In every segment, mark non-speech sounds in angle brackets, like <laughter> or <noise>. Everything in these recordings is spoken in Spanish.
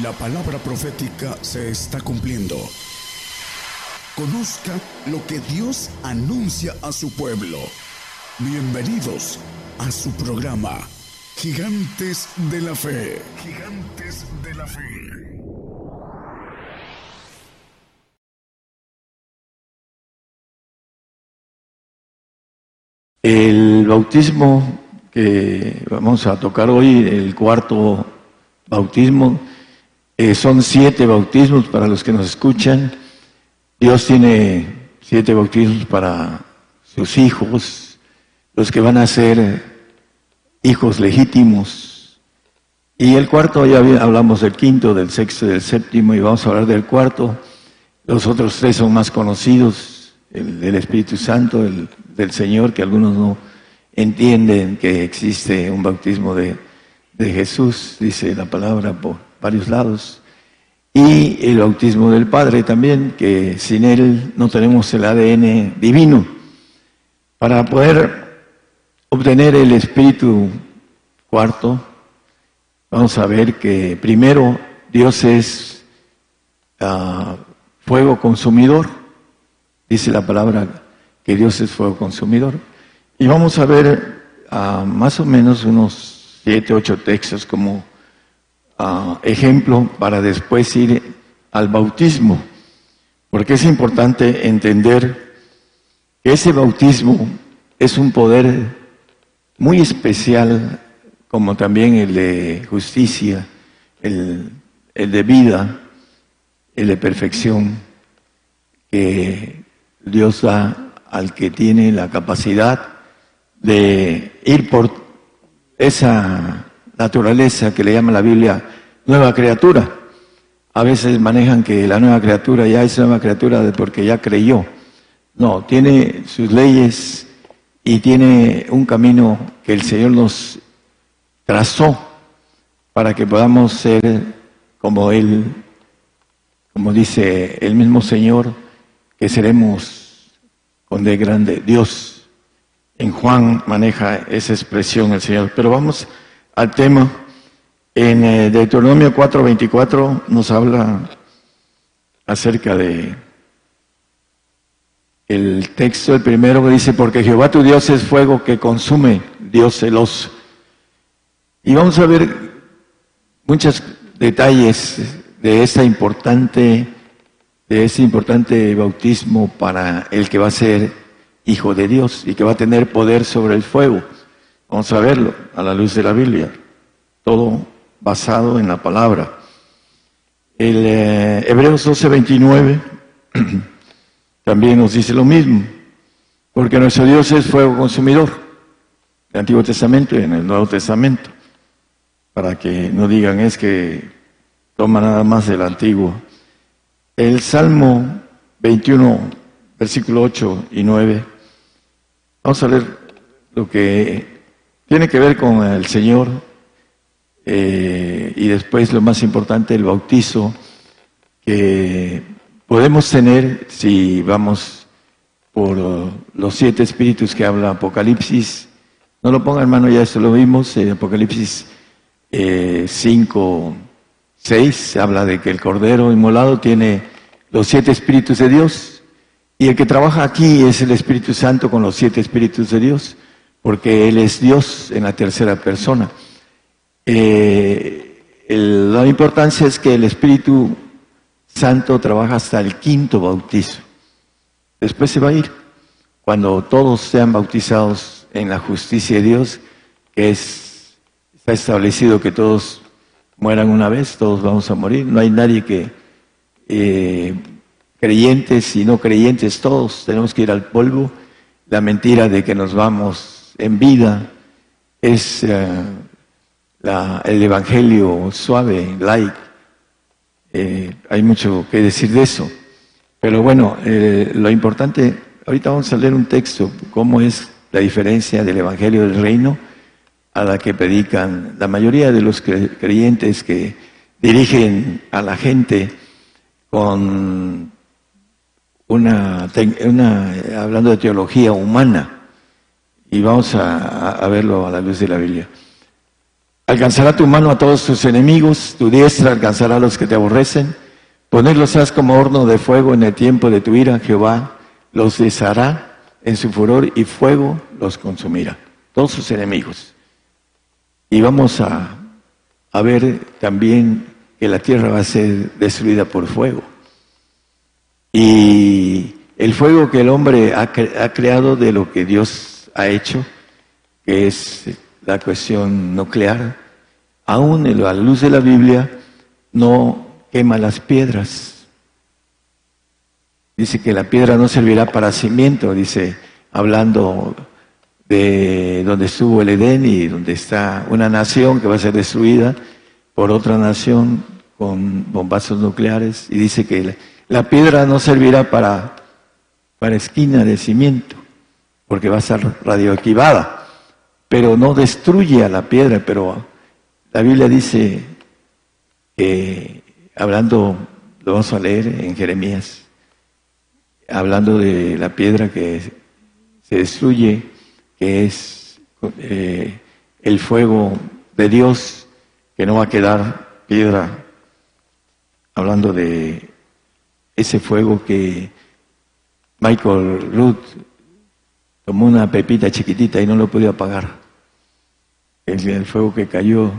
La palabra profética se está cumpliendo. Conozca lo que Dios anuncia a su pueblo. Bienvenidos a su programa, Gigantes de la Fe. Gigantes de la Fe. El bautismo que vamos a tocar hoy, el cuarto bautismo, eh, son siete bautismos para los que nos escuchan. Dios tiene siete bautismos para sus hijos, los que van a ser hijos legítimos. Y el cuarto, ya hablamos del quinto, del sexto, del séptimo, y vamos a hablar del cuarto. Los otros tres son más conocidos, el del Espíritu Santo, el del Señor, que algunos no entienden que existe un bautismo de, de Jesús, dice la palabra por varios lados. Y el bautismo del Padre también, que sin él no tenemos el ADN divino. Para poder obtener el Espíritu cuarto, vamos a ver que primero Dios es ah, fuego consumidor, dice la palabra que Dios es fuego consumidor. Y vamos a ver ah, más o menos unos siete, ocho textos como ejemplo para después ir al bautismo, porque es importante entender que ese bautismo es un poder muy especial, como también el de justicia, el, el de vida, el de perfección, que Dios da al que tiene la capacidad de ir por esa naturaleza que le llama la Biblia nueva criatura. A veces manejan que la nueva criatura ya es nueva criatura porque ya creyó. No, tiene sus leyes y tiene un camino que el Señor nos trazó para que podamos ser como Él, como dice el mismo Señor, que seremos con de grande Dios. En Juan maneja esa expresión el Señor. Pero vamos al tema. En eh, Deuteronomio 4:24 nos habla acerca de el texto, el primero que dice, porque Jehová tu Dios es fuego que consume, Dios celoso. Y vamos a ver muchos detalles de esta importante, de ese importante bautismo para el que va a ser hijo de Dios y que va a tener poder sobre el fuego. Vamos a verlo a la luz de la Biblia. Todo basado en la palabra. El eh, Hebreos 12:29 <clears throat> también nos dice lo mismo, porque nuestro Dios es fuego consumidor, el Antiguo Testamento y en el Nuevo Testamento, para que no digan es que toma nada más del Antiguo. El Salmo 21, versículo 8 y 9, vamos a leer lo que tiene que ver con el Señor eh, y después lo más importante, el bautizo que podemos tener si vamos por los siete espíritus que habla Apocalipsis. No lo ponga hermano, ya esto lo vimos, en Apocalipsis 5, eh, 6, habla de que el Cordero inmolado tiene los siete espíritus de Dios y el que trabaja aquí es el Espíritu Santo con los siete espíritus de Dios porque Él es Dios en la tercera persona. Eh, la importancia es que el Espíritu Santo trabaja hasta el quinto bautizo. Después se va a ir. Cuando todos sean bautizados en la justicia de Dios, que es, está establecido que todos mueran una vez, todos vamos a morir. No hay nadie que, eh, creyentes y no creyentes, todos tenemos que ir al polvo. La mentira de que nos vamos en vida es eh, el Evangelio suave, light. Eh, hay mucho que decir de eso. Pero bueno, eh, lo importante, ahorita vamos a leer un texto, cómo es la diferencia del Evangelio del Reino a la que predican la mayoría de los creyentes que dirigen a la gente con una hablando de teología humana y vamos a, verlo a la luz de la Biblia. Alcanzará tu mano a todos tus enemigos, tu diestra alcanzará a los que te aborrecen. Ponerlos has como horno de fuego en el tiempo de tu ira, Jehová los deshará en su furor y fuego los consumirá. Todos sus enemigos. Y vamos a, ver también que la tierra va a ser destruida por fuego. Y el fuego que el hombre ha, ha creado de lo que Dios ha hecho, que es la cuestión nuclear, aún a la luz de la Biblia, no quema las piedras. Dice que la piedra no servirá para cimiento, dice, hablando de donde estuvo el Edén y donde está una nación que va a ser destruida por otra nación con bombazos nucleares. Y dice que la, piedra no servirá para, para esquina de cimiento, porque va a ser radioactivada. Pero no destruye a la piedra, pero la Biblia dice que, hablando, lo vamos a leer en Jeremías, hablando de la piedra que se destruye, que es eh, el fuego de Dios, que no va a quedar piedra, hablando de ese fuego que Michael Ruth tomó una pepita chiquitita y no lo podía apagar el, fuego que cayó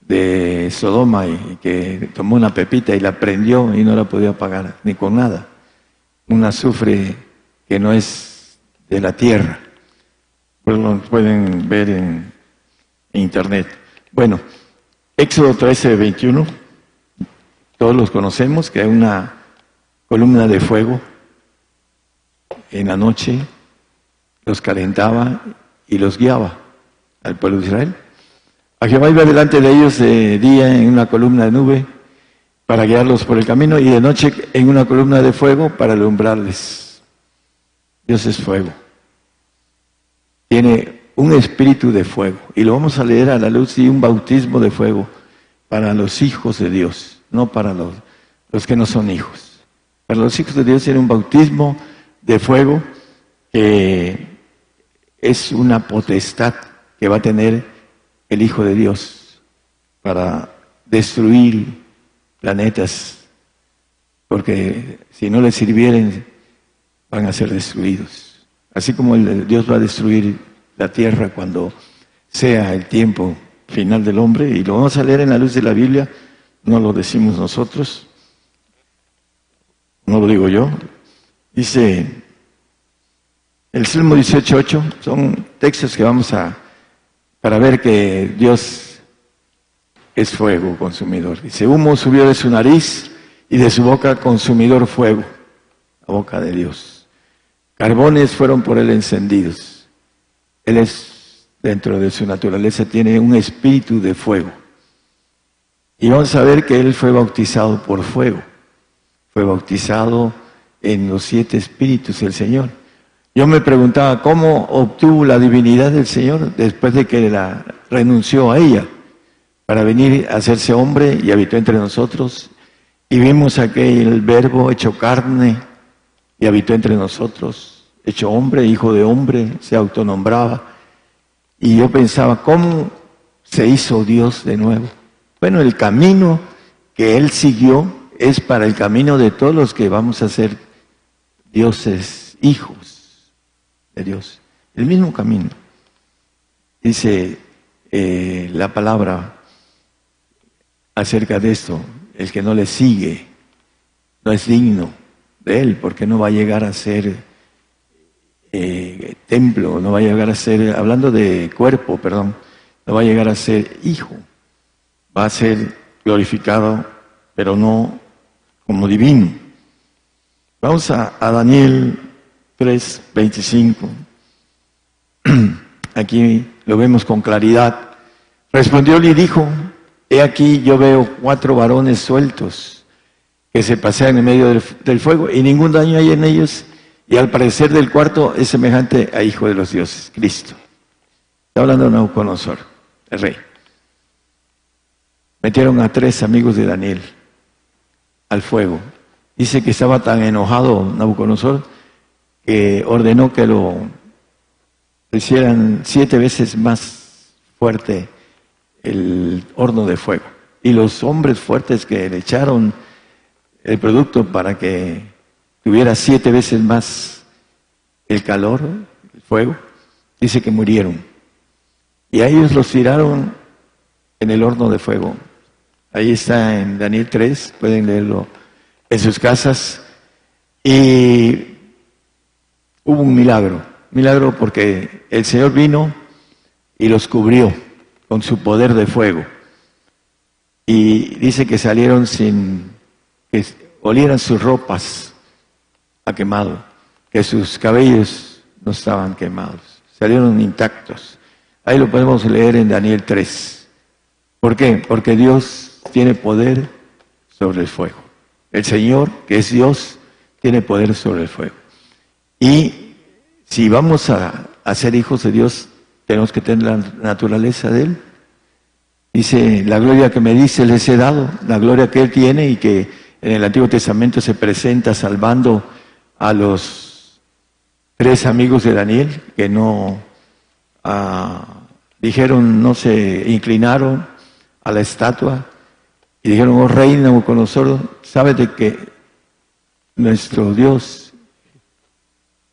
de Sodoma y, que tomó una pepita y la prendió y no la podía apagar ni con nada. Un azufre que no es de la tierra. Pues lo pueden ver en, internet. Bueno, Éxodo 13, 21, todos los conocemos, que hay una columna de fuego en la noche, los calentaba y los guiaba al pueblo de Israel. A Jehová iba delante de ellos de día en una columna de nube para guiarlos por el camino y de noche en una columna de fuego para alumbrarles. Dios es fuego. Tiene un espíritu de fuego. Y lo vamos a leer a la luz y un bautismo de fuego para los hijos de Dios, no para los, los que no son hijos. Para los hijos de Dios tiene un bautismo de fuego que es una potestad que va a tener el Hijo de Dios para destruir planetas, porque si no les sirvieren van a ser destruidos. Así como el, Dios va a destruir la tierra cuando sea el tiempo final del hombre, y lo vamos a leer en la luz de la Biblia, no lo decimos nosotros, no lo digo yo, dice el Salmo 18.8, son textos que vamos a para ver que Dios es fuego consumidor. Dice, humo subió de su nariz y de su boca consumidor fuego, la boca de Dios. Carbones fueron por él encendidos. Él es, dentro de su naturaleza, tiene un espíritu de fuego. Y vamos a ver que él fue bautizado por fuego. Fue bautizado en los siete espíritus del Señor. Yo me preguntaba cómo obtuvo la divinidad del Señor después de que la renunció a ella para venir a hacerse hombre y habitó entre nosotros. Y vimos aquel verbo hecho carne y habitó entre nosotros, hecho hombre, hijo de hombre, se autonombraba. Y yo pensaba, ¿cómo se hizo Dios de nuevo? Bueno, el camino que Él siguió es para el camino de todos los que vamos a ser dioses, hijos de Dios. El mismo camino. Dice eh, la palabra acerca de esto, el que no le sigue no es digno de él, porque no va a llegar a ser eh, templo, no va a llegar a ser, hablando de cuerpo, perdón, no va a llegar a ser hijo, va a ser glorificado, pero no como divino. Vamos a, a Daniel 3, 25. <clears throat> Aquí lo vemos con claridad. Respondió y dijo, he aquí yo veo cuatro varones sueltos que se pasean en medio del, fuego y ningún daño hay en ellos y al parecer del cuarto es semejante a Hijo de los Dioses, Cristo. Está hablando de Nabucodonosor, el rey. Metieron a tres amigos de Daniel al fuego. Dice que estaba tan enojado Nabucodonosor que ordenó que lo hicieran siete veces más fuerte el horno de fuego. Y los hombres fuertes que le echaron el producto para que tuviera siete veces más el calor, el fuego, dice que murieron. Y a ellos los tiraron en el horno de fuego. Ahí está en Daniel 3, pueden leerlo en sus casas. Y hubo un milagro, milagro porque el Señor vino y los cubrió con su poder de fuego. Y dice que salieron sin que olieran sus ropas a quemado, que sus cabellos no estaban quemados, salieron intactos. Ahí lo podemos leer en Daniel 3. ¿Por qué? Porque Dios tiene poder sobre el fuego. El Señor, que es Dios, tiene poder sobre el fuego. Y si vamos a, ser hijos de Dios, tenemos que tener la naturaleza de Él. Dice, la gloria que me dice les he dado, la gloria que Él tiene y que en el Antiguo Testamento se presenta salvando a los tres amigos de Daniel que no ah, dijeron, no se inclinaron a la estatua y dijeron, oh nosotros, sabes de que nuestro Dios,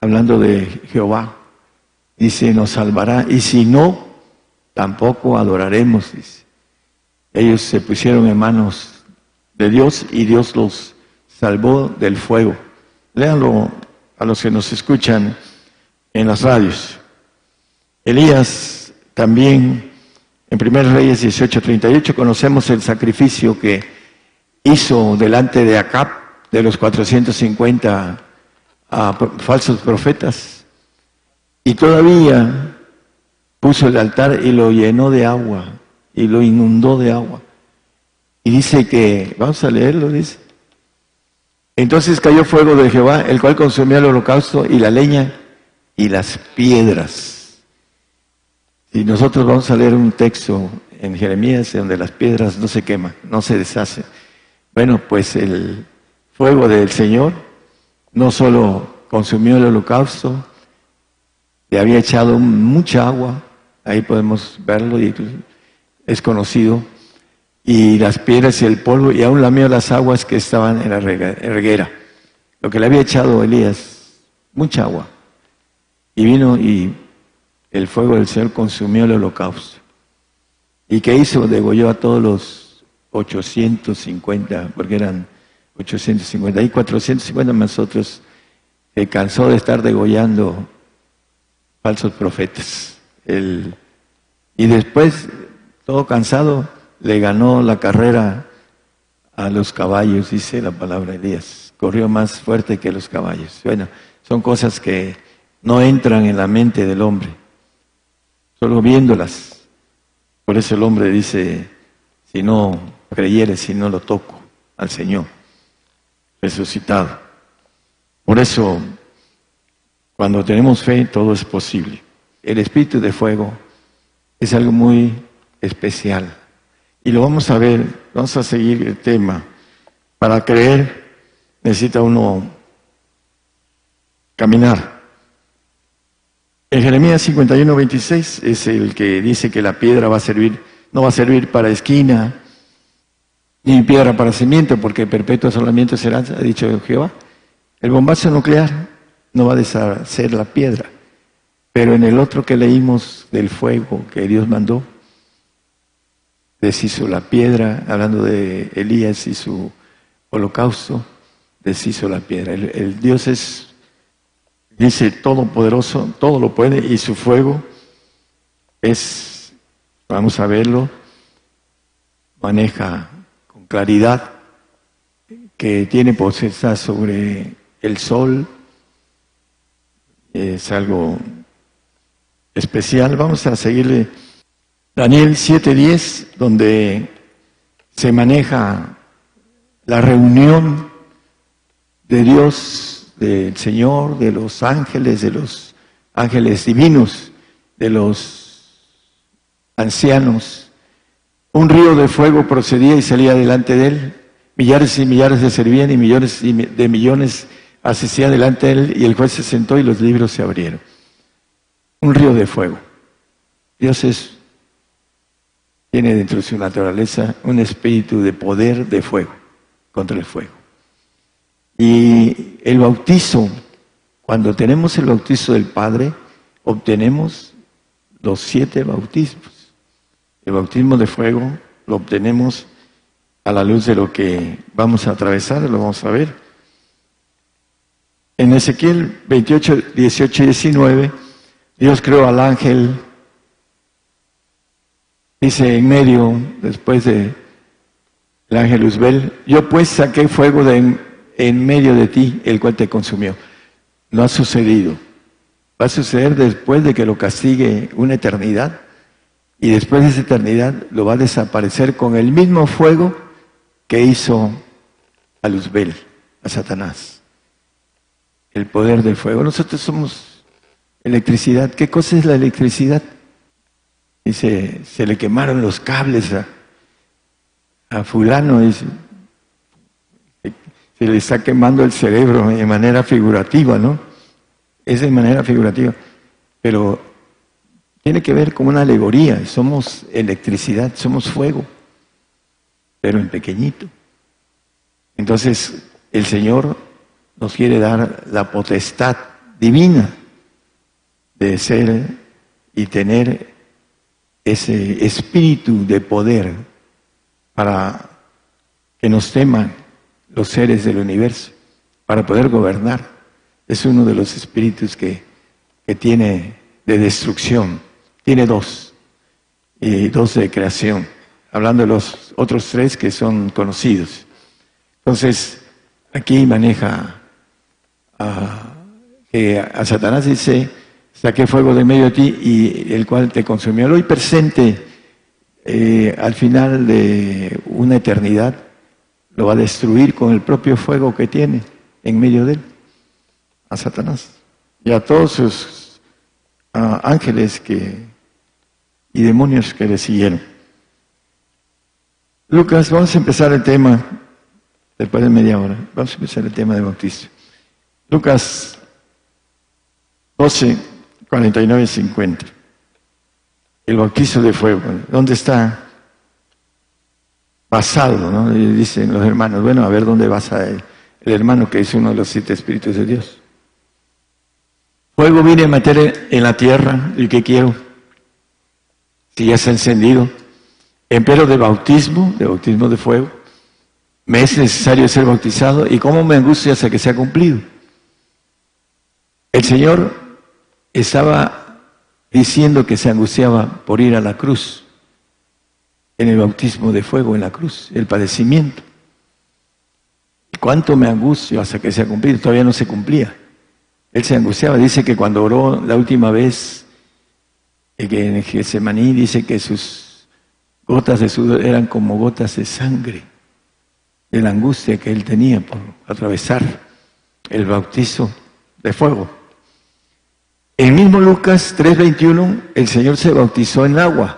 hablando de Jehová, dice, nos salvará, y si no, tampoco adoraremos. Ellos se pusieron en manos de Dios y Dios los salvó del fuego. Léanlo a los que nos escuchan en las radios. Elías también, en 1 Reyes 18:38, conocemos el sacrificio que hizo delante de Acab, de los 450 falsos profetas, y todavía puso el altar y lo llenó de agua, y lo inundó de agua. Y dice que, vamos a leerlo, dice. Entonces cayó fuego de Jehová, el cual consumía el holocausto y la leña y las piedras. Y nosotros vamos a leer un texto en Jeremías donde las piedras no se queman, no se deshacen. Bueno, pues el fuego del Señor no solo consumió el holocausto, le había echado mucha agua, ahí podemos verlo y es conocido, y las piedras y el polvo, y aún lamió las aguas que estaban en la reguera. Lo que le había echado Elías, mucha agua. Y vino y el fuego del Señor consumió el holocausto. ¿Y qué hizo? Degolló a todos los 850, porque eran 850, y 450 más otros, se cansó de estar degollando falsos profetas. y después, todo cansado, le ganó la carrera a los caballos, dice la palabra de Elías. Corrió más fuerte que los caballos. Bueno, son cosas que no entran en la mente del hombre, solo viéndolas. Por eso el hombre dice, si no creyere, si no lo toco al Señor, resucitado. Por eso, cuando tenemos fe, todo es posible. El espíritu de fuego es algo muy especial. Y lo vamos a ver, vamos a seguir el tema. Para creer necesita uno caminar. En Jeremías 51, 26 es el que dice que la piedra va a servir, no va a servir para esquina, ni piedra para cimiento, porque perpetuo solamente será, ha dicho Jehová. El bombazo nuclear no va a deshacer la piedra, pero en el otro que leímos del fuego que Dios mandó, deshizo la piedra, hablando de Elías y su holocausto, deshizo la piedra. El, Dios es, dice, todopoderoso, todo lo puede, y su fuego es, vamos a verlo, maneja claridad, que tiene potestad sobre el sol, es algo especial. Vamos a seguirle Daniel 7:10, donde se maneja la reunión de Dios, del Señor, de los ángeles, de los ángeles divinos, de los ancianos. Un río de fuego procedía y salía delante de él. Millares y millares le servían y millones de millones asistían delante de él y el juez se sentó y los libros se abrieron. Un río de fuego. Dios es tiene dentro de su naturaleza un espíritu de poder de fuego, contra el fuego. Y el bautizo, cuando tenemos el bautizo del Padre, obtenemos los siete bautismos. El bautismo de fuego lo obtenemos a la luz de lo que vamos a atravesar, lo vamos a ver. En Ezequiel 28, 18 y 19, Dios creó al ángel, dice en medio, después de el ángel Uzbel, yo pues saqué fuego de en medio de ti, el cual te consumió. No ha sucedido. Va a suceder después de que lo castigue una eternidad y después de esa eternidad lo va a desaparecer con el mismo fuego que hizo a Luzbel, a Satanás. El poder del fuego. Nosotros somos electricidad. ¿Qué cosa es la electricidad? Dice, se le quemaron los cables a, a fulano, dice, se le está quemando el cerebro de manera figurativa, ¿no? Es de manera figurativa. Pero tiene que ver con una alegoría. Somos electricidad, somos fuego, pero en pequeñito. Entonces, el Señor nos quiere dar la potestad divina de ser y tener ese espíritu de poder para que nos teman los seres del universo, para poder gobernar. Es uno de los espíritus que, tiene de destrucción. Tiene dos, y dos de creación, hablando de los otros tres que son conocidos. Entonces, aquí maneja a, que a Satanás dice, saqué fuego de medio de ti y el cual te consumió. Hoy presente, eh, al final de una eternidad, lo va a destruir con el propio fuego que tiene en medio de él, a Satanás y a todos sus ángeles que, y demonios que le siguieron. Lucas, vamos a empezar el tema, después de media hora, vamos a empezar el tema de bautizo. Lucas 12, 49 y 50. El bautizo de fuego. ¿Dónde está basado, ¿no? Y dicen los hermanos, bueno, a ver dónde basa el, el hermano que es uno de los siete espíritus de Dios. Fuego viene a meter en la tierra, ¿y qué quiero? Si ya está encendido. Empero de bautismo, de bautismo de fuego. Me es necesario ser bautizado y cómo me angustia hasta que sea cumplido. El Señor estaba diciendo que se angustiaba por ir a la cruz en el bautismo de fuego en la cruz, el padecimiento. ¿Cuánto me angustio hasta que se ha cumplido? Todavía no se cumplía. Él se angustiaba. Dice que cuando oró la última vez, que en Getsemaní, dice que sus gotas de sudor eran como gotas de sangre, de la angustia que él tenía por atravesar el bautizo de fuego. En mismo Lucas 3:21, el Señor se bautizó en agua.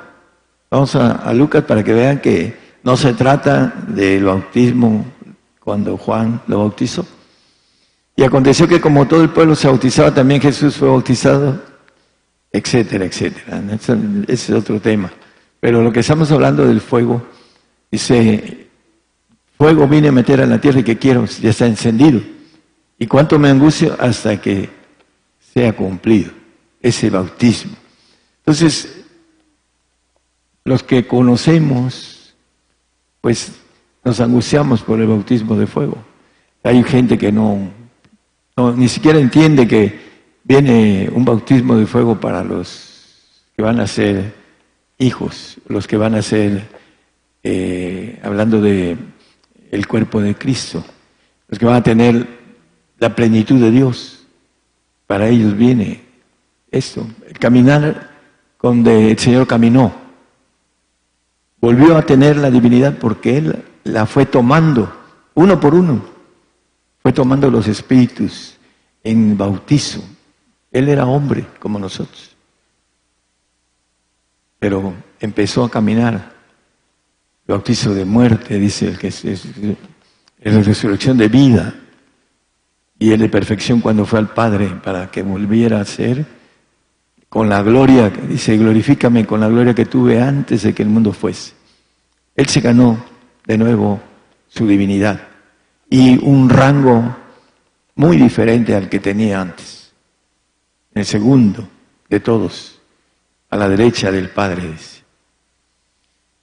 Vamos a, Lucas para que vean que no se trata del bautismo cuando Juan lo bautizó. Y aconteció que como todo el pueblo se bautizaba, también Jesús fue bautizado, etcétera, etcétera. Ese es otro tema. Pero lo que estamos hablando del fuego, dice, fuego vine a meter a la tierra y que quiero, ya está encendido. ¿Y cuánto me angustia hasta que sea cumplido ese bautismo? Entonces, los que conocemos, pues nos angustiamos por el bautismo de fuego. Hay gente que no, ni siquiera entiende que viene un bautismo de fuego para los que van a ser hijos, los que van a ser, eh, hablando de el cuerpo de Cristo, los que van a tener la plenitud de Dios. Para ellos viene esto, el caminar donde el Señor caminó volvió a tener la divinidad porque Él la fue tomando uno por uno. Fue tomando los espíritus en bautizo. Él era hombre como nosotros. Pero empezó a caminar. Bautizo de muerte, dice el que es, es, la resurrección de vida. Y él de perfección cuando fue al Padre para que volviera a ser con la gloria, dice, glorifícame con la gloria que tuve antes de que el mundo fuese. Él se ganó de nuevo su divinidad y un rango muy diferente al que tenía antes. El segundo de todos, a la derecha del Padre.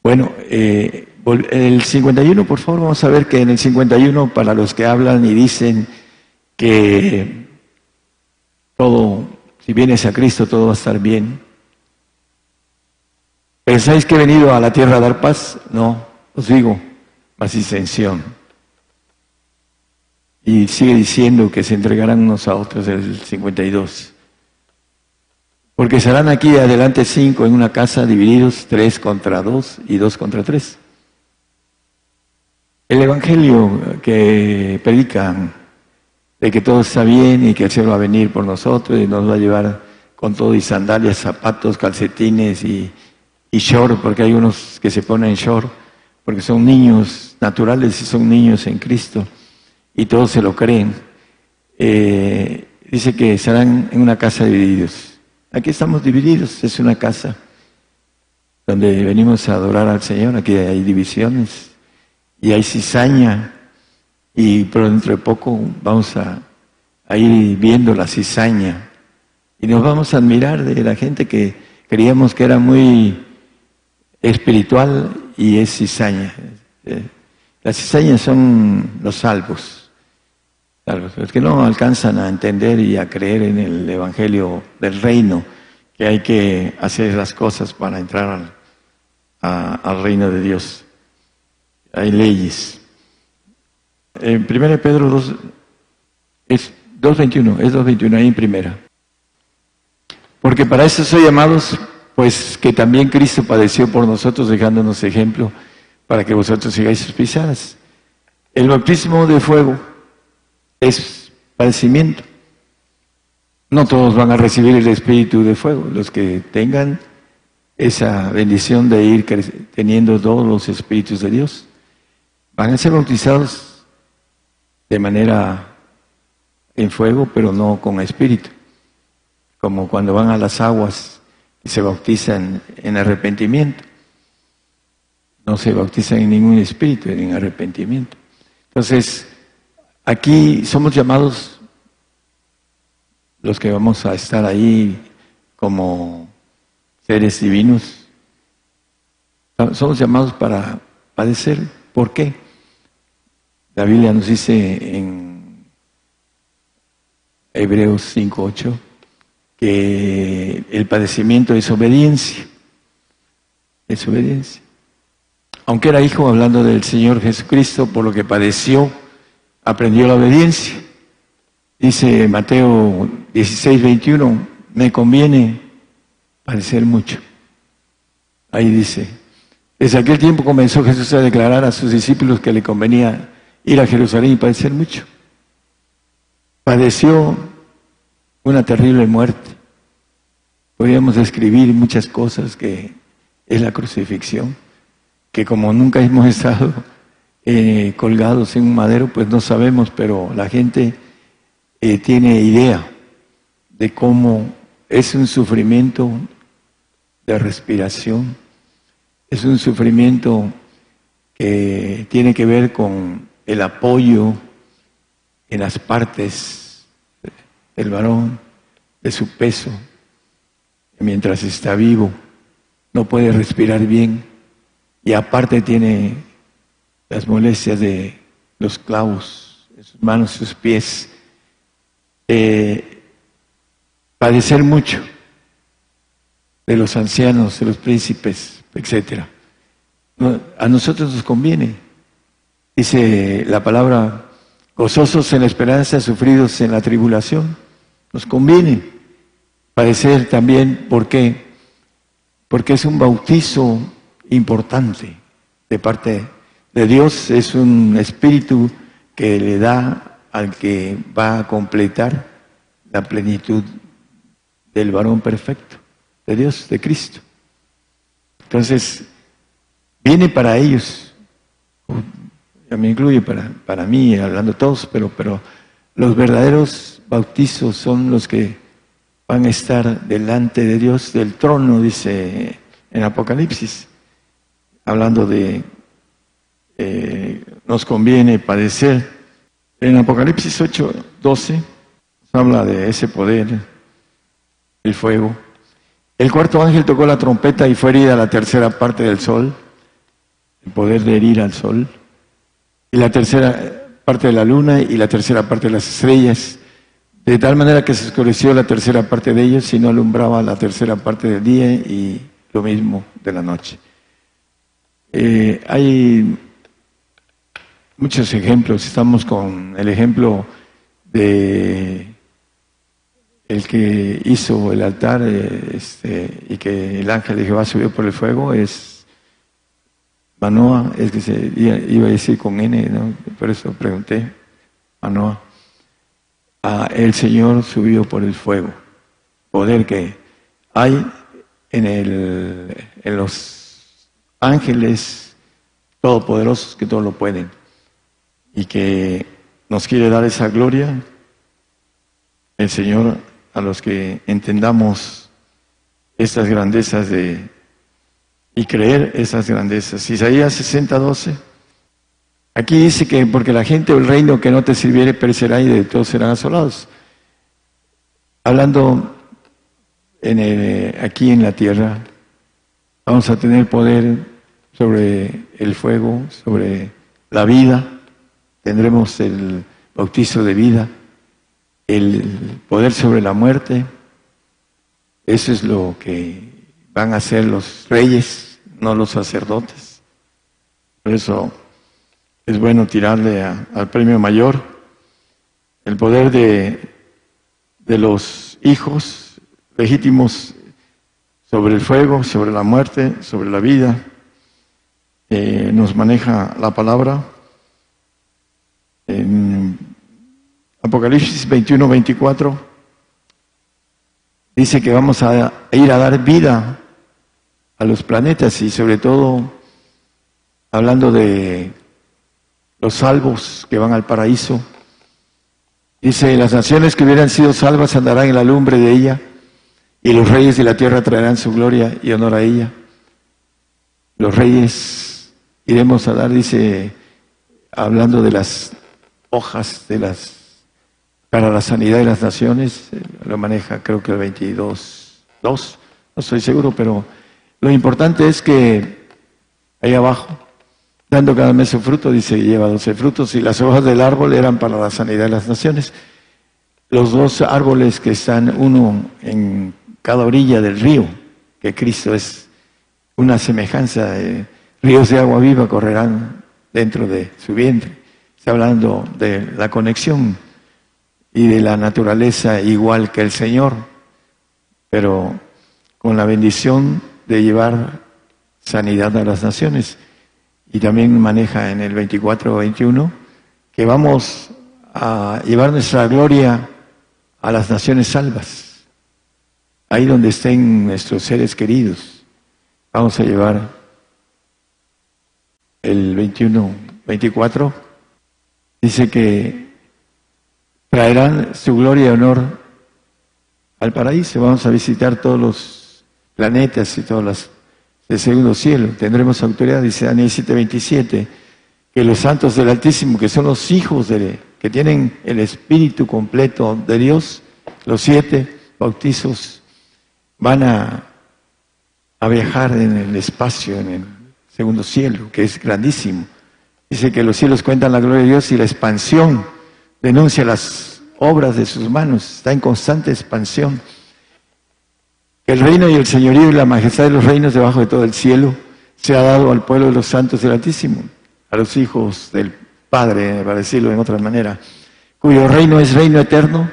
Bueno, eh, el 51, por favor, vamos a ver que en el 51, para los que hablan y dicen que todo, si vienes a Cristo, todo va a estar bien. ¿Pensáis que he venido a la tierra a dar paz? No, os digo, más disensión. Y sigue diciendo que se entregarán unos a otros el 52. Porque serán aquí adelante cinco en una casa divididos, tres contra dos y dos contra tres. El Evangelio que predican de que todo está bien y que el cielo va a venir por nosotros y nos va a llevar con todo y sandalias, zapatos, calcetines y, y short, porque hay unos que se ponen short, porque son niños naturales y son niños en Cristo y todos se lo creen. Eh, dice que serán en una casa divididos. Aquí estamos divididos, es una casa donde venimos a adorar al Señor, aquí hay divisiones y hay cizaña y pero dentro de poco vamos a, ir viendo la cizaña y nos vamos a admirar de la gente que creíamos que era muy espiritual y es cizaña. Eh, las cizañas son los salvos, los que no alcanzan a entender y a creer en el Evangelio del Reino, que hay que hacer las cosas para entrar al reino de Dios. Hay leyes. En 1 Pedro 2, es 2.21, es 2.21 ahí en primera. Porque para eso soy llamados, pues que también Cristo padeció por nosotros dejándonos ejemplo para que vosotros sigáis sus pisadas. El bautismo de fuego es padecimiento. No todos van a recibir el espíritu de fuego. Los que tengan esa bendición de ir teniendo todos los espíritus de Dios van a ser bautizados de manera en fuego, pero no con espíritu, como cuando van a las aguas y se bautizan en arrepentimiento. No se bautizan en ningún espíritu, en arrepentimiento. Entonces, aquí somos llamados los que vamos a estar ahí como seres divinos, somos llamados para padecer. ¿Por qué? La Biblia nos dice en Hebreos 5.8 que el padecimiento es obediencia. Es obediencia. Aunque era hijo, hablando del Señor Jesucristo, por lo que padeció, aprendió la obediencia. Dice Mateo 16.21, me conviene padecer mucho. Ahí dice, desde aquel tiempo comenzó Jesús a declarar a sus discípulos que le convenía ir a Jerusalén y padecer mucho. Padeció una terrible muerte. Podríamos describir muchas cosas que es la crucifixión, que como nunca hemos <laughs> estado eh, colgados en un madero, pues no sabemos, pero la gente eh, tiene idea de cómo es un sufrimiento de respiración, es un sufrimiento que tiene que ver con el apoyo en las partes del varón, de su peso, mientras está vivo, no puede respirar bien y aparte tiene las molestias de los clavos en sus manos, sus pies, eh, padecer mucho de los ancianos, de los príncipes, etcétera. a nosotros nos conviene Dice la palabra, gozosos en la esperanza, sufridos en la tribulación. Nos conviene padecer también, ¿por qué? Porque es un bautizo importante de parte de Dios, es un espíritu que le da al que va a completar la plenitud del varón perfecto, de Dios, de Cristo. Entonces, viene para ellos ya me incluye para, para mí, hablando todos, pero, pero los verdaderos bautizos son los que van a estar delante de Dios del trono, dice en Apocalipsis, hablando de eh, nos conviene padecer. En Apocalipsis 8, 12 habla de ese poder, el fuego. El cuarto ángel tocó la trompeta y fue herida la tercera parte del sol, el poder de herir al sol, y la tercera parte de la luna y la tercera parte de las estrellas, de tal manera que se oscureció la tercera parte de ellos y no alumbraba la tercera parte del día y lo mismo de la noche. Eh, hay muchos ejemplos, estamos con el ejemplo de el que hizo el altar eh, este, y que el ángel de Jehová subió por el fuego es Manoa, es que se iba a decir con N, ¿no? por eso pregunté, Manoa. Ah, el Señor subió por el fuego, poder que hay en, el, en los ángeles todopoderosos que todo lo pueden y que nos quiere dar esa gloria. El Señor a los que entendamos estas grandezas de y creer esas grandezas. Isaías 60, 12. Aquí dice que porque la gente o el reino que no te sirviere perecerá y de todos serán asolados. Hablando en aquí en la tierra, vamos a tener poder sobre el fuego, sobre la vida, tendremos el bautizo de vida el poder sobre la muerte, eso es lo que van a hacer los reyes, no los sacerdotes. Por eso es bueno tirarle al premio mayor el poder de, de los hijos legítimos sobre el fuego, sobre la muerte, sobre la vida. Eh, nos maneja la palabra. En Apocalipsis 21, 24, dice que vamos a ir a dar vida a los planetas y sobre todo hablando de los salvos que van al paraíso. Dice, las naciones que hubieran sido salvas andarán en la lumbre de ella y los reyes de la tierra traerán su gloria y honor a ella. Los reyes iremos a dar, dice, hablando de las hojas, de las para la sanidad de las naciones, eh, lo maneja creo que el 22, 2, no estoy seguro, pero lo importante es que ahí abajo, dando cada mes su fruto, dice, lleva 12 frutos, y las hojas del árbol eran para la sanidad de las naciones. Los dos árboles que están uno en cada orilla del río, que Cristo es una semejanza, de ríos de agua viva correrán dentro de su vientre. Está hablando de la conexión y de la naturaleza igual que el Señor, pero con la bendición de llevar sanidad a las naciones. Y también maneja en el 24-21 que vamos a llevar nuestra gloria a las naciones salvas, ahí donde estén nuestros seres queridos. Vamos a llevar el 21-24. Dice que traerán su gloria y honor al paraíso. Vamos a visitar todos los planetas y todas las del segundo cielo. Tendremos autoridad, dice Daniel 7:27, que los santos del Altísimo, que son los hijos de, que tienen el espíritu completo de Dios, los siete bautizos, van a, a viajar en el espacio, en el segundo cielo, que es grandísimo. Dice que los cielos cuentan la gloria de Dios y la expansión denuncia las obras de sus manos, está en constante expansión. El reino y el señorío y la majestad de los reinos debajo de todo el cielo se ha dado al pueblo de los santos del Altísimo, a los hijos del Padre, para decirlo de otra manera, cuyo reino es reino eterno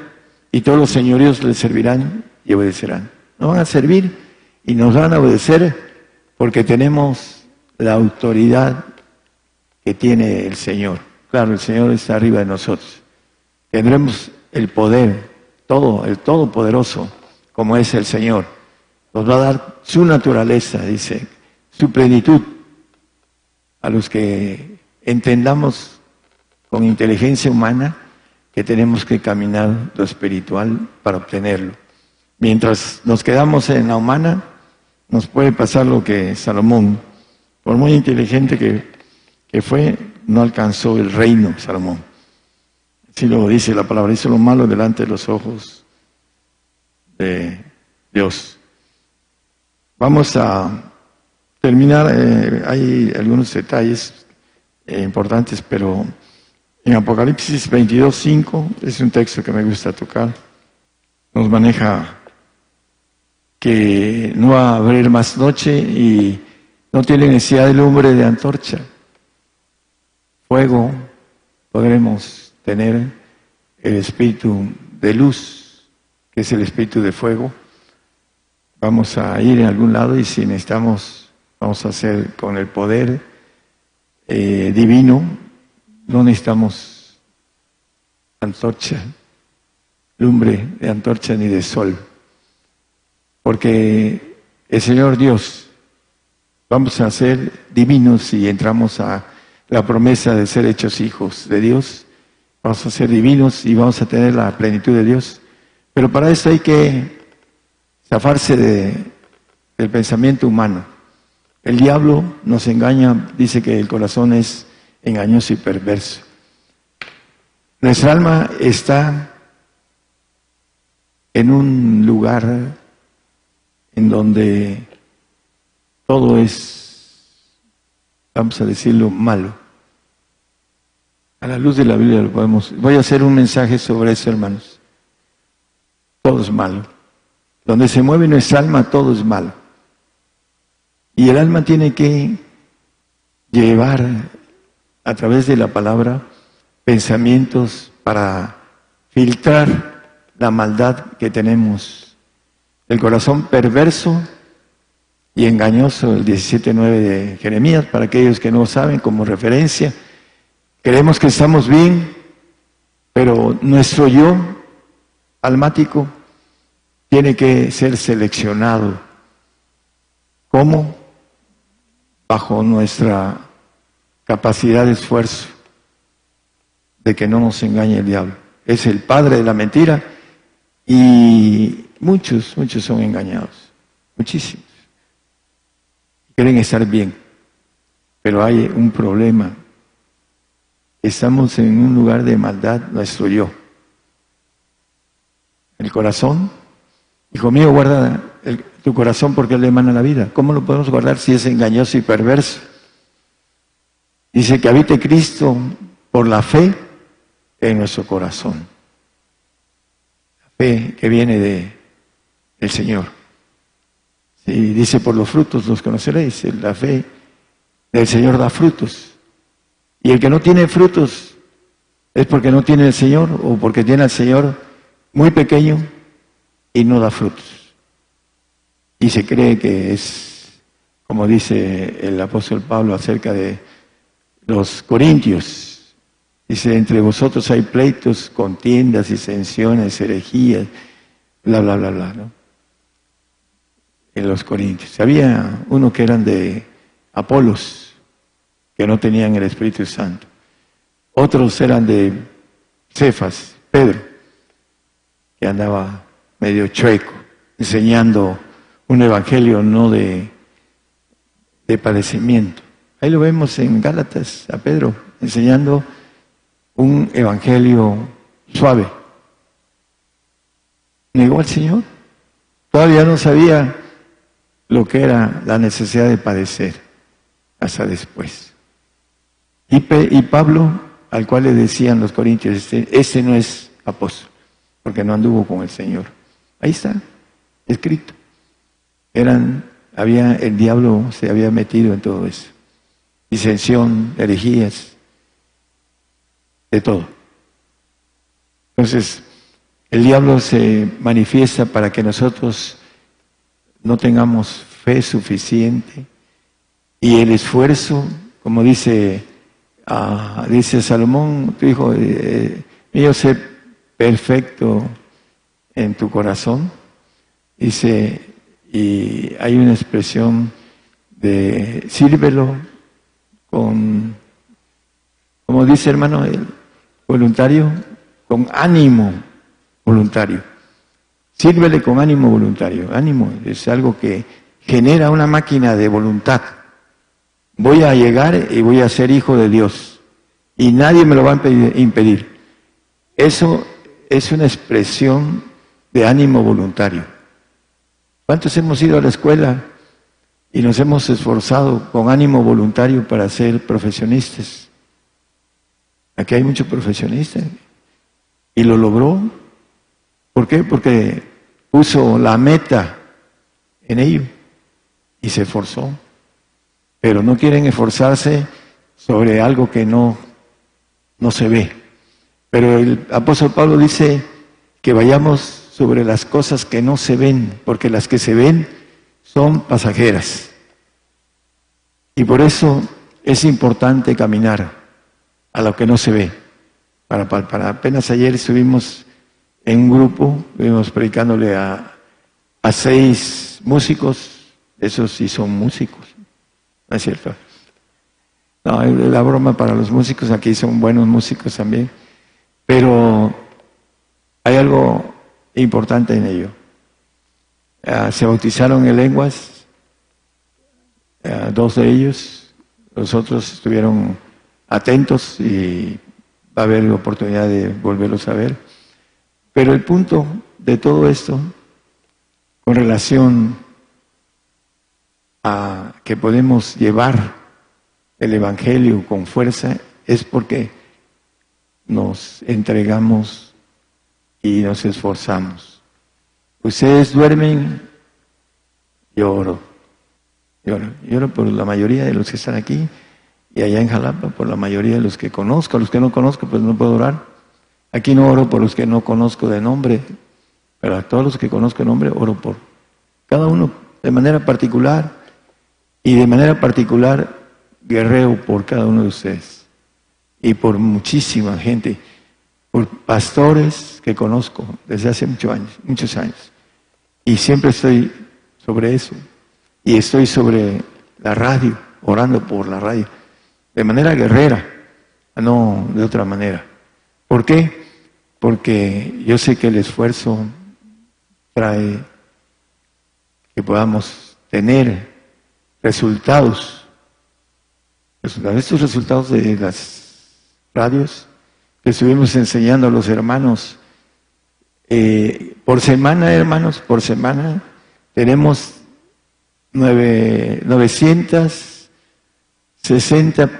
y todos los señoríos le servirán y obedecerán. Nos van a servir y nos van a obedecer porque tenemos la autoridad que tiene el Señor. Claro, el Señor está arriba de nosotros tendremos el poder, todo, el Todopoderoso, como es el Señor. Nos va a dar su naturaleza, dice, su plenitud, a los que entendamos con inteligencia humana que tenemos que caminar lo espiritual para obtenerlo. Mientras nos quedamos en la humana, nos puede pasar lo que Salomón, por muy inteligente que, que fue, no alcanzó el reino Salomón. Así lo dice la palabra, hizo lo malo delante de los ojos de Dios. Vamos a terminar, eh, hay algunos detalles eh, importantes, pero en Apocalipsis 22, 5, es un texto que me gusta tocar, nos maneja que no va a haber más noche y no tiene necesidad de lumbre de antorcha. Fuego, podremos tener el espíritu de luz, que es el espíritu de fuego. Vamos a ir en algún lado y si necesitamos, vamos a hacer con el poder eh, divino, no necesitamos antorcha, lumbre de antorcha ni de sol, porque el Señor Dios, vamos a ser divinos y entramos a la promesa de ser hechos hijos de Dios, vamos a ser divinos y vamos a tener la plenitud de Dios. Pero para eso hay que zafarse de, del pensamiento humano. El diablo nos engaña, dice que el corazón es engañoso y perverso. Nuestra alma está en un lugar en donde todo es, vamos a decirlo, malo. A la luz de la Biblia lo podemos. Voy a hacer un mensaje sobre eso, hermanos. Todo es malo. Donde se mueve nuestra alma, todo es malo. Y el alma tiene que llevar a través de la palabra pensamientos para filtrar la maldad que tenemos. El corazón perverso y engañoso, el 17.9 de Jeremías, para aquellos que no saben como referencia. Creemos que estamos bien, pero nuestro yo almático tiene que ser seleccionado. ¿Cómo? bajo nuestra capacidad de esfuerzo de que no nos engañe el diablo. Es el padre de la mentira y muchos, muchos son engañados, muchísimos. Quieren estar bien, pero hay un problema. Estamos en un lugar de maldad, nuestro yo. El corazón, hijo mío, guarda tu corazón porque Él emana la vida. ¿Cómo lo podemos guardar si es engañoso y perverso? Dice que habite Cristo por la fe en nuestro corazón. La fe que viene de, del Señor. Y dice, por los frutos los conoceréis. La fe del Señor da frutos. Y el que no tiene frutos es porque no tiene el Señor o porque tiene al Señor muy pequeño y no da frutos. Y se cree que es, como dice el apóstol Pablo acerca de los corintios, dice, entre vosotros hay pleitos, contiendas, disensiones, herejías, bla, bla, bla, bla. En los corintios. Había uno que eran de Apolos, que no tenían el Espíritu Santo. Otros eran de Cefas, Pedro, que andaba medio chueco, enseñando un evangelio no de, de padecimiento. Ahí lo vemos en Gálatas, a Pedro, enseñando un evangelio suave. Negó al Señor. Todavía no sabía lo que era la necesidad de padecer hasta después. Y, Pablo, al cual le decían los corintios, este, este no es apóstol, porque no anduvo con el Señor. Ahí está, escrito eran, había, el diablo se había metido en todo eso. Disensión, herejías, de todo. Entonces, el diablo se manifiesta para que nosotros no tengamos fe suficiente y el esfuerzo, como dice, ah, dice Salomón, tu hijo, eh, mío, sé perfecto en tu corazón. Dice, y hay una expresión de sírvelo con, como dice hermano, el voluntario, con ánimo voluntario. Sírvele con ánimo voluntario. Ánimo es algo que genera una máquina de voluntad. Voy a llegar y voy a ser hijo de Dios. Y nadie me lo va a impedir. Eso es una expresión de ánimo voluntario. ¿Cuántos hemos ido a la escuela y nos hemos esforzado con ánimo voluntario para ser profesionistas? Aquí hay muchos profesionistas. Y lo logró. ¿Por qué? Porque puso la meta en ello y se esforzó. Pero no quieren esforzarse sobre algo que no, no se ve. Pero el apóstol Pablo dice que vayamos sobre las cosas que no se ven, porque las que se ven son pasajeras. Y por eso es importante caminar a lo que no se ve. Para, para, apenas ayer estuvimos en un grupo, estuvimos predicándole a, a seis músicos, esos sí son músicos, ¿no es cierto? No, la broma para los músicos, aquí son buenos músicos también, pero hay algo importante en ello. Ah, se bautizaron en lenguas, ah, dos de ellos, los otros estuvieron atentos y va a haber oportunidad de volverlos a ver. Pero el punto de todo esto, con relación a que podemos llevar el Evangelio con fuerza, es porque nos entregamos y nos esforzamos. Ustedes duermen, lloro, lloro, lloro por la mayoría de los que están aquí y allá en Jalapa por la mayoría de los que conozco, los que no conozco pues no puedo orar. Aquí no oro por los que no conozco de nombre, pero a todos los que conozco de nombre oro por cada uno de manera particular y de manera particular guerreo por cada uno de ustedes y por muchísima gente, por pastores que conozco desde hace muchos años, muchos años. Y siempre estoy sobre eso. Y estoy sobre la radio, orando por la radio de manera guerrera, no de otra manera. ¿Por qué? Porque yo sé que el esfuerzo trae que podamos tener resultados. Estos resultados de las radios que estuvimos enseñando a los hermanos, eh, por semana, hermanos, por semana, tenemos nueve, 960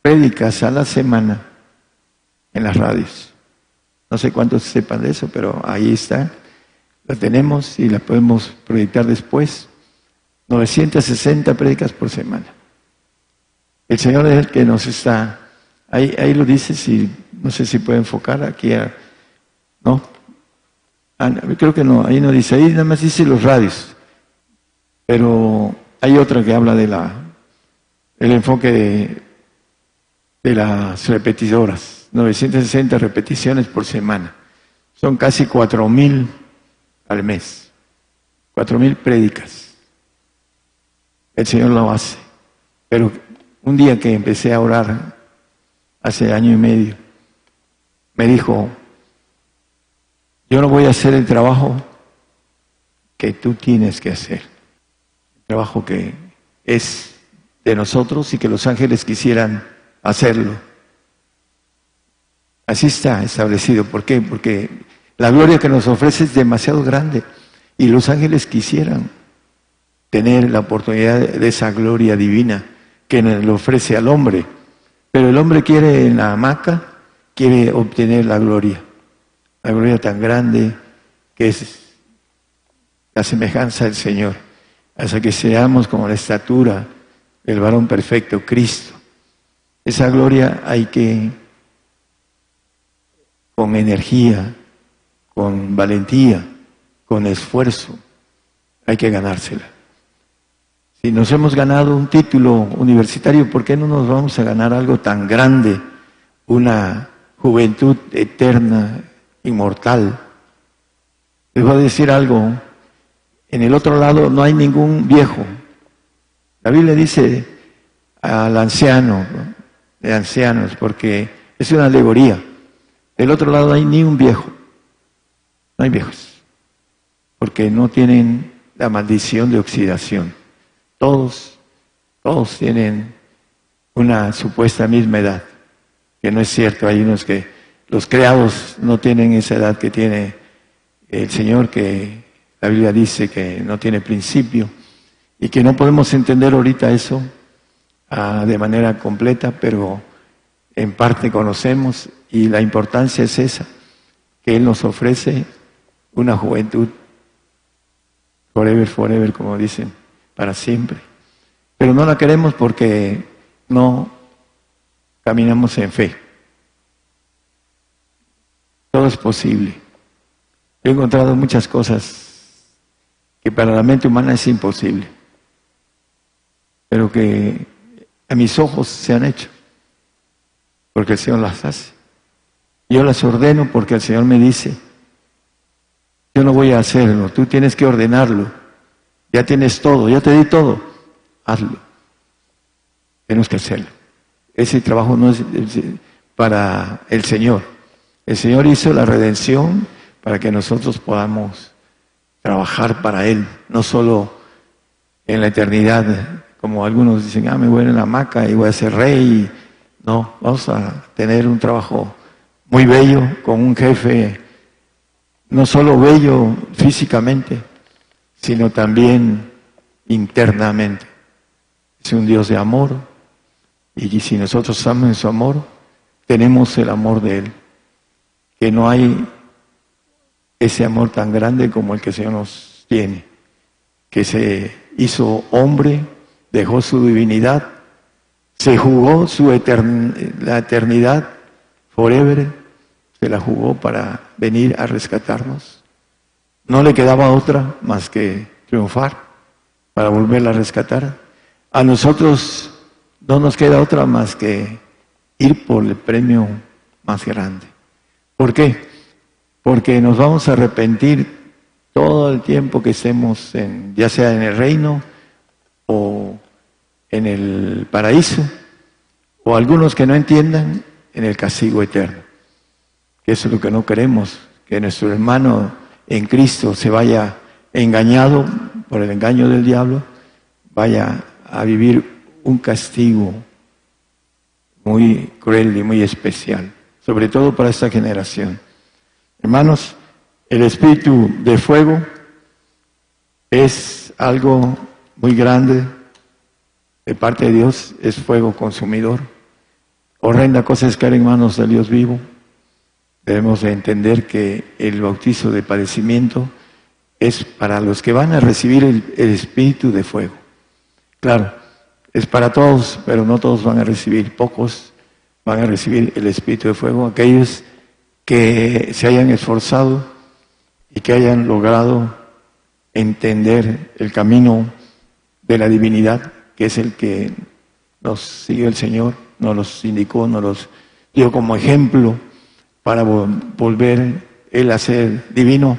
prédicas a la semana en las radios. No sé cuántos sepan de eso, pero ahí está. La tenemos y la podemos proyectar después. 960 prédicas por semana. El Señor es el que nos está, ahí, ahí lo dice, si, no sé si puede enfocar aquí a, ¿no? Ah, creo que no, ahí no dice, ahí nada más dice los radios. Pero hay otra que habla de la, el enfoque de de las repetidoras, 960 repeticiones por semana. Son casi 4.000 al mes, 4.000 prédicas. El Señor lo hace. Pero un día que empecé a orar, hace año y medio, me dijo, yo no voy a hacer el trabajo que tú tienes que hacer, el trabajo que es de nosotros y que los ángeles quisieran hacerlo. Así está establecido. ¿Por qué? Porque la gloria que nos ofrece es demasiado grande y los ángeles quisieran tener la oportunidad de esa gloria divina que le ofrece al hombre. Pero el hombre quiere en la hamaca, quiere obtener la gloria, la gloria tan grande que es la semejanza del Señor, hasta que seamos como la estatura del varón perfecto, Cristo. Esa gloria hay que, con energía, con valentía, con esfuerzo, hay que ganársela. Si nos hemos ganado un título universitario, ¿por qué no nos vamos a ganar algo tan grande? Una juventud eterna, inmortal. Les voy a decir algo. En el otro lado no hay ningún viejo. La Biblia dice al anciano, de ancianos, porque es una alegoría. Del otro lado hay ni un viejo, no hay viejos. porque no tienen la maldición de oxidación. Todos, todos tienen una supuesta misma edad, que no es cierto. Hay unos que los creados no tienen esa edad que tiene el Señor, que la Biblia dice que no tiene principio y que no podemos entender ahorita eso ah, de manera completa, pero en parte conocemos y la importancia es esa, que Él nos ofrece una juventud forever, forever, como dicen, para siempre. Pero no la queremos porque no caminamos en fe. Todo es posible. He encontrado muchas cosas que para la mente humana es imposible, pero que a mis ojos se han hecho, porque el Señor las hace. Yo las ordeno porque el Señor me dice, yo no voy a hacerlo, tú tienes que ordenarlo. Ya tienes todo, ya te di todo, hazlo. Tenemos que hacerlo. Ese trabajo no es para el Señor. El Señor hizo la redención para que nosotros podamos trabajar para Él, no solo en la eternidad, como algunos dicen, ah, me voy en la hamaca y voy a ser rey. No, vamos a tener un trabajo muy bello con un jefe no solo bello físicamente, sino también internamente. Es un Dios de amor y si nosotros estamos en su amor, tenemos el amor de Él. Que no hay ese amor tan grande como el que el Señor nos tiene, que se hizo hombre, dejó su divinidad, se jugó su la eternidad forever se la jugó para venir a rescatarnos. No le quedaba otra más que triunfar para volverla a rescatar. A nosotros no nos queda otra más que ir por el premio más grande. ¿Por qué? Porque nos vamos a arrepentir todo el tiempo que estemos en, ya sea en el reino o en el paraíso, o algunos que no entiendan en el castigo eterno eso es lo que no queremos, que nuestro hermano en Cristo se vaya engañado por el engaño del diablo, vaya a vivir un castigo muy cruel y muy especial, sobre todo para esta generación. Hermanos, el espíritu de fuego es algo muy grande de parte de Dios, es fuego consumidor. Horrenda cosa es caer en manos del Dios vivo. Debemos de entender que el bautizo de padecimiento es para los que van a recibir el, espíritu de fuego. Claro, es para todos, pero no todos van a recibir, pocos van a recibir el espíritu de fuego, aquellos que se hayan esforzado y que hayan logrado entender el camino de la divinidad, que es el que nos sigue el Señor, nos los indicó, nos los dio como ejemplo para volver Él a ser divino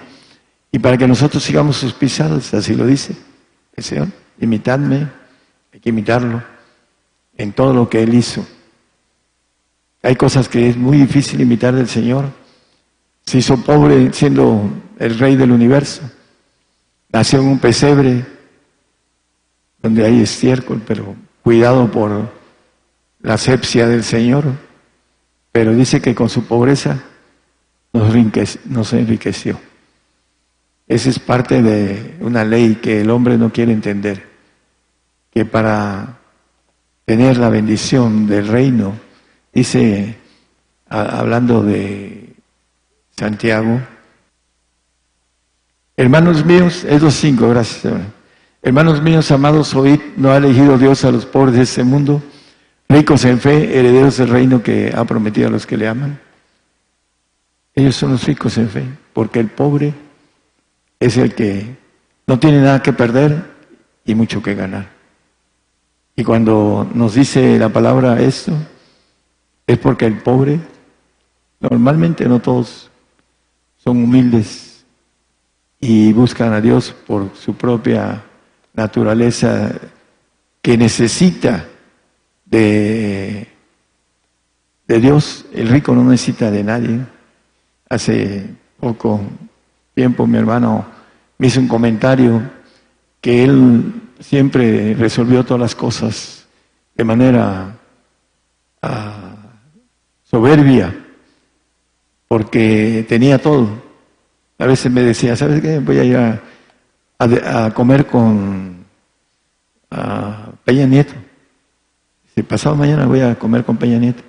y para que nosotros sigamos sus pisadas, así lo dice el Señor. Imitadme, hay que imitarlo en todo lo que Él hizo. Hay cosas que es muy difícil imitar del Señor. Se hizo pobre siendo el rey del universo. Nació en un pesebre donde hay estiércol, pero cuidado por la asepsia del Señor pero dice que con su pobreza nos enriqueció. Esa es parte de una ley que el hombre no quiere entender, que para tener la bendición del reino, dice, hablando de Santiago, hermanos míos, es los cinco, gracias. Hermanos míos, amados, oíd, no ha elegido Dios a los pobres de este mundo, ricos en fe, herederos del reino que ha prometido a los que le aman. Ellos son los ricos en fe, porque el pobre es el que no tiene nada que perder y mucho que ganar. Y cuando nos dice la palabra esto, es porque el pobre, normalmente no todos son humildes y buscan a Dios por su propia naturaleza que necesita de, de Dios. El rico no necesita de nadie. Hace poco tiempo mi hermano me hizo un comentario que él siempre resolvió todas las cosas de manera ah, soberbia, porque tenía todo. A veces me decía, ¿sabes qué? Voy a a, comer con Peña Nieto. Si pasado mañana voy a comer con Peña Nieto.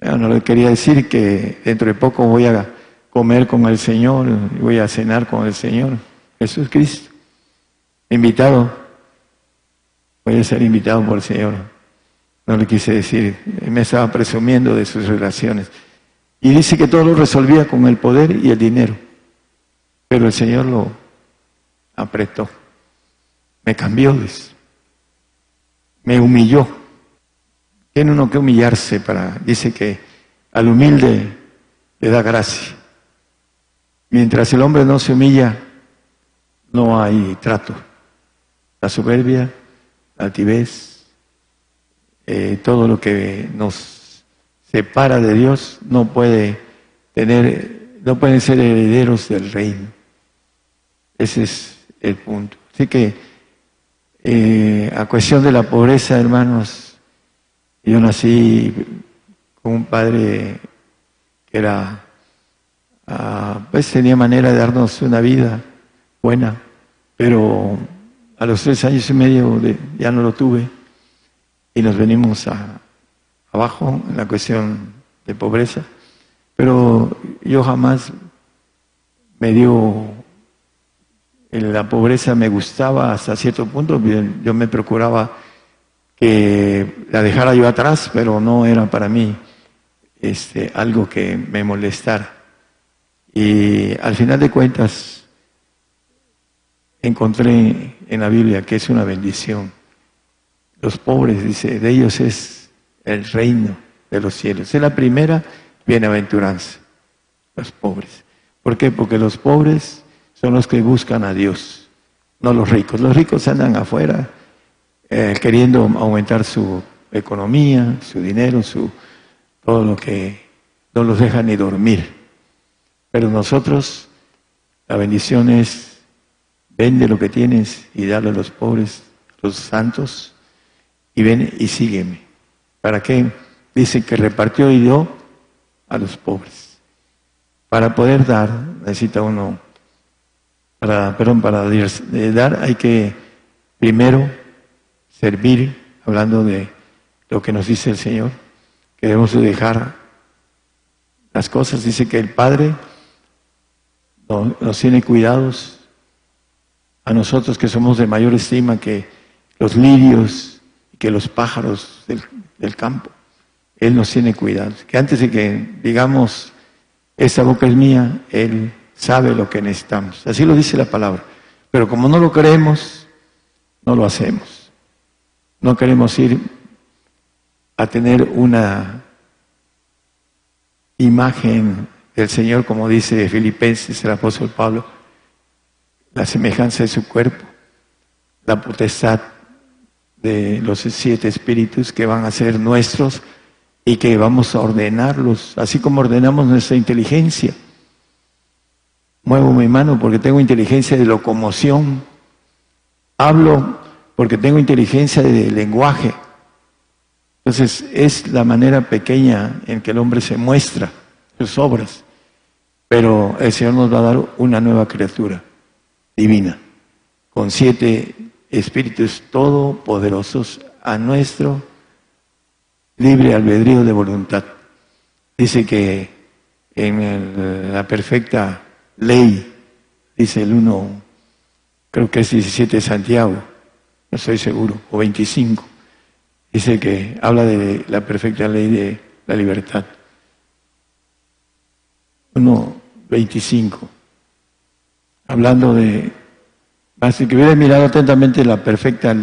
no le quería decir que dentro de poco voy a comer con el Señor, voy a cenar con el Señor, Jesús Cristo. Invitado, voy a ser invitado por el Señor. No le quise decir, me estaba presumiendo de sus relaciones. Y dice que todo lo resolvía con el poder y el dinero. Pero el Señor lo apretó. Me cambió. Me humilló. Tiene uno que humillarse para, dice que al humilde le da gracia. Mientras el hombre no se humilla, no hay trato. La soberbia, la altivez, eh, todo lo que nos separa de Dios no puede tener, no pueden ser herederos del reino. Ese es el punto. Así que eh, a cuestión de la pobreza, hermanos, yo nací con un padre que era Ah, pues tenía manera de darnos una vida buena, pero a los tres años y medio ya no lo tuve y nos venimos abajo en la cuestión de pobreza, pero yo jamás me dio, la pobreza me gustaba hasta cierto punto, yo me procuraba que la dejara yo atrás, pero no era para mí este, algo que me molestara. Y al final de cuentas, encontré en la Biblia que es una bendición. Los pobres, dice, de ellos es el reino de los cielos. Es la primera bienaventuranza, los pobres. ¿Por qué? Porque los pobres son los que buscan a Dios, no los ricos. Los ricos andan afuera eh, queriendo aumentar su economía, su dinero, su todo lo que no los deja ni dormir. Pero nosotros, la bendición es, vende lo que tienes y dale a los pobres, los santos, y ven y sígueme. ¿Para qué? Dice que repartió y dio a los pobres. Para poder dar, necesita uno, para, perdón, para dar hay que primero servir, hablando de lo que nos dice el Señor, que debemos dejar las cosas. Dice que el Padre nos tiene cuidados a nosotros que somos de mayor estima que los lirios y que los pájaros del, campo. Él nos tiene cuidados. Que antes de que digamos, esa boca es mía, Él sabe lo que necesitamos. Así lo dice la palabra. Pero como no lo creemos, no lo hacemos. No queremos ir a tener una imagen el Señor, como dice Filipenses el apóstol Pablo, la semejanza de su cuerpo, la potestad de los siete espíritus que van a ser nuestros y que vamos a ordenarlos, así como ordenamos nuestra inteligencia. Muevo mi mano porque tengo inteligencia de locomoción. Hablo porque tengo inteligencia de lenguaje. Entonces es la manera pequeña en que el hombre se muestra sus obras. Pero el Señor nos va a dar una nueva criatura divina, con siete espíritus todopoderosos a nuestro libre albedrío de voluntad. Dice que en la perfecta ley, dice el 1, creo que es 17 de Santiago, no estoy seguro, o 25, dice que habla de la perfecta ley de la libertad. 1.25, hablando de, así que hubiera mirado atentamente la perfecta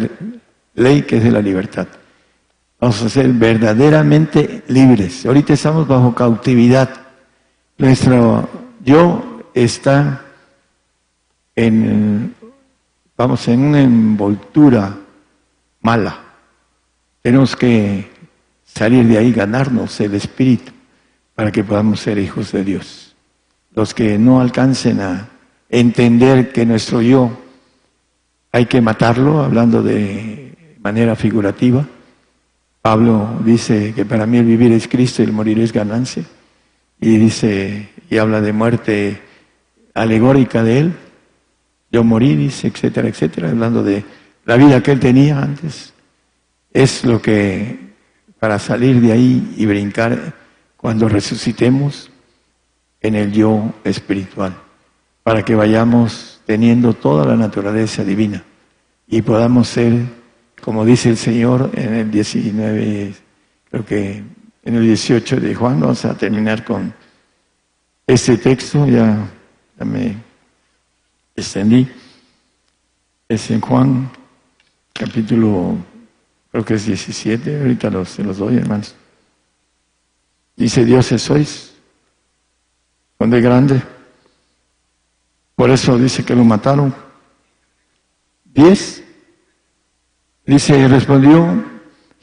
ley que es de la libertad. Vamos a ser verdaderamente libres. Ahorita estamos bajo cautividad. Nuestro yo está en, vamos, en una envoltura mala. Tenemos que salir de ahí, ganarnos el espíritu para que podamos ser hijos de Dios. Los que no alcancen a entender que nuestro yo hay que matarlo, hablando de manera figurativa. Pablo dice que para mí el vivir es Cristo y el morir es ganancia. Y dice, y habla de muerte alegórica de él. Yo morí, etcétera, etcétera, hablando de la vida que él tenía antes. Es lo que, para salir de ahí y brincar cuando resucitemos en el yo espiritual, para que vayamos teniendo toda la naturaleza divina y podamos ser, como dice el Señor en el 19, creo que en el 18 de Juan, vamos a terminar con ese texto, ya, me extendí, es en Juan capítulo, creo que es 17, ahorita los, se los doy hermanos. Dice, dioses sois, son de grande. Por eso dice que lo mataron. Diez. Dice, respondió,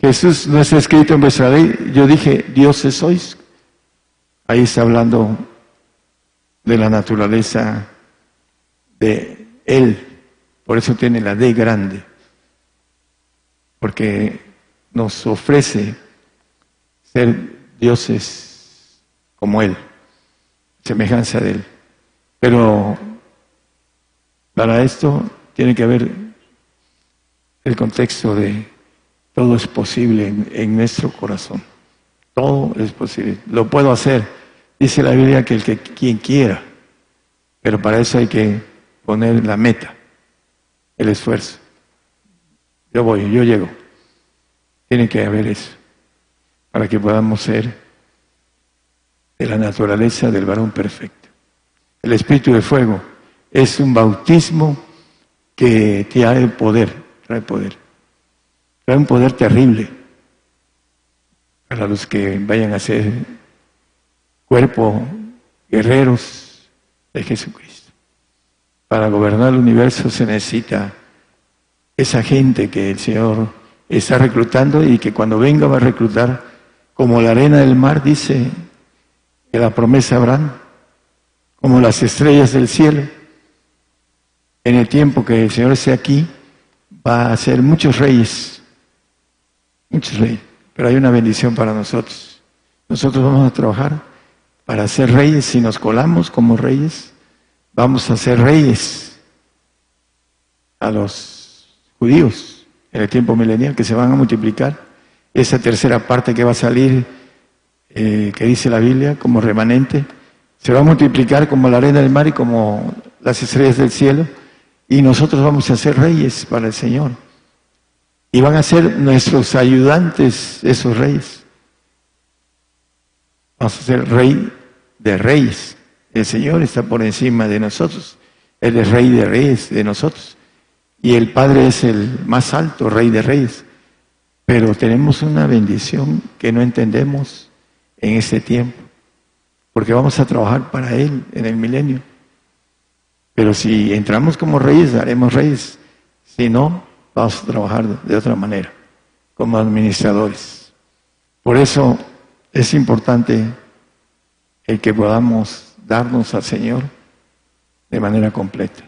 Jesús no está escrito en vuestra ley. Yo dije, dioses sois. Ahí está hablando de la naturaleza de Él. Por eso tiene la D grande. Porque nos ofrece ser dioses como Él, semejanza de Él. Pero para esto tiene que haber el contexto de todo es posible en, nuestro corazón. Todo es posible. Lo puedo hacer. Dice la Biblia que el que quien quiera. Pero para eso hay que poner la meta, el esfuerzo. Yo voy, yo llego. Tiene que haber eso para que podamos ser de la naturaleza del varón perfecto. El espíritu de fuego es un bautismo que trae poder, trae poder. Trae un poder terrible para los que vayan a ser cuerpo guerreros de Jesucristo. Para gobernar el universo se necesita esa gente que el Señor está reclutando y que cuando venga va a reclutar como la arena del mar, dice que la promesa Abraham, como las estrellas del cielo. En el tiempo que el Señor esté aquí, va a ser muchos reyes, muchos reyes, pero hay una bendición para nosotros. Nosotros vamos a trabajar para ser reyes, si nos colamos como reyes, vamos a ser reyes a los judíos en el tiempo milenial que se van a multiplicar esa tercera parte que va a salir, eh, que dice la Biblia, como remanente, se va a multiplicar como la arena del mar y como las estrellas del cielo, y nosotros vamos a ser reyes para el Señor. Y van a ser nuestros ayudantes esos reyes. Vamos a ser rey de reyes. El Señor está por encima de nosotros. Él es rey de reyes de nosotros. Y el Padre es el más alto, rey de reyes. Pero tenemos una bendición que no entendemos en este tiempo, porque vamos a trabajar para Él en el milenio. Pero si entramos como reyes, haremos reyes. Si no, vamos a trabajar de otra manera, como administradores. Por eso es importante el que podamos darnos al Señor de manera completa,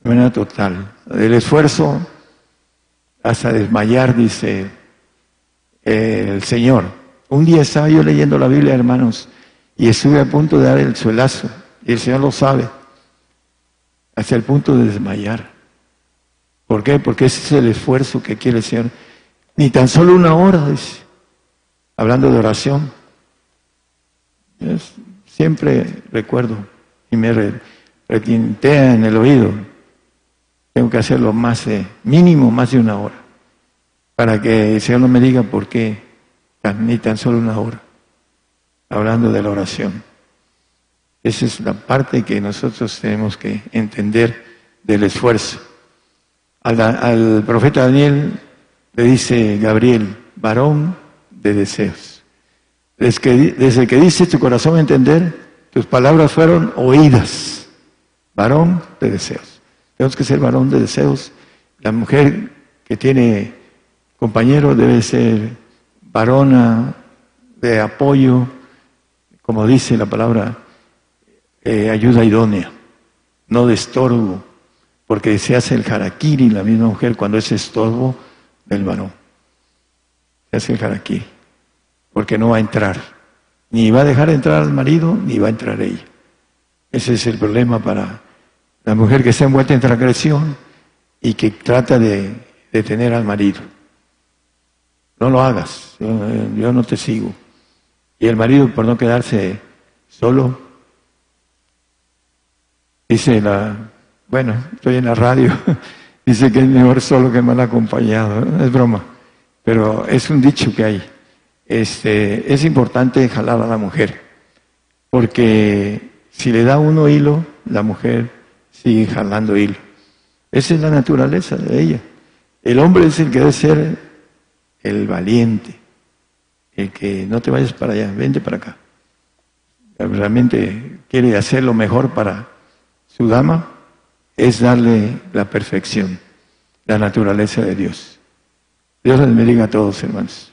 de manera total. El esfuerzo hasta desmayar, dice el Señor. Un día estaba yo leyendo la Biblia, hermanos, y estuve a punto de dar el suelazo, y el Señor lo sabe, hasta el punto de desmayar. ¿Por qué? Porque ese es el esfuerzo que quiere el Señor. Ni tan solo una hora, dice, hablando de oración. Siempre recuerdo y me retintea en el oído tengo que hacerlo más, mínimo más de una hora, para que el Señor no me diga por qué ni tan solo una hora, hablando de la oración. Esa es la parte que nosotros tenemos que entender del esfuerzo. Al profeta Daniel le dice Gabriel, varón de deseos. Desde que, desde que dice tu corazón entender, tus palabras fueron oídas. Varón de deseos. Tenemos que ser varón de deseos. La mujer que tiene compañero debe ser varona de apoyo, como dice la palabra, eh, ayuda idónea. no de estorbo, porque se hace el harakiri la misma mujer cuando es estorbo del varón. Se hace el harakiri, porque no va a entrar. Ni va a dejar entrar al marido, ni va a entrar ella. Ese es el problema para la mujer que está envuelta en transgresión y que trata de detener al marido. No lo hagas, yo, no te sigo. Y el marido, por no quedarse solo, dice la, bueno, estoy en la radio, <laughs> dice que es mejor solo que mal acompañado. Es broma, pero es un dicho que hay. Este, es importante jalar a la mujer, porque si le da uno hilo, la mujer sigue jalando hilo. Esa es la naturaleza de ella. El hombre es el que debe ser el valiente, el que no te vayas para allá, vente para acá. Realmente quiere hacer lo mejor para su dama, es darle la perfección, la naturaleza de Dios. Dios les bendiga a todos, hermanos.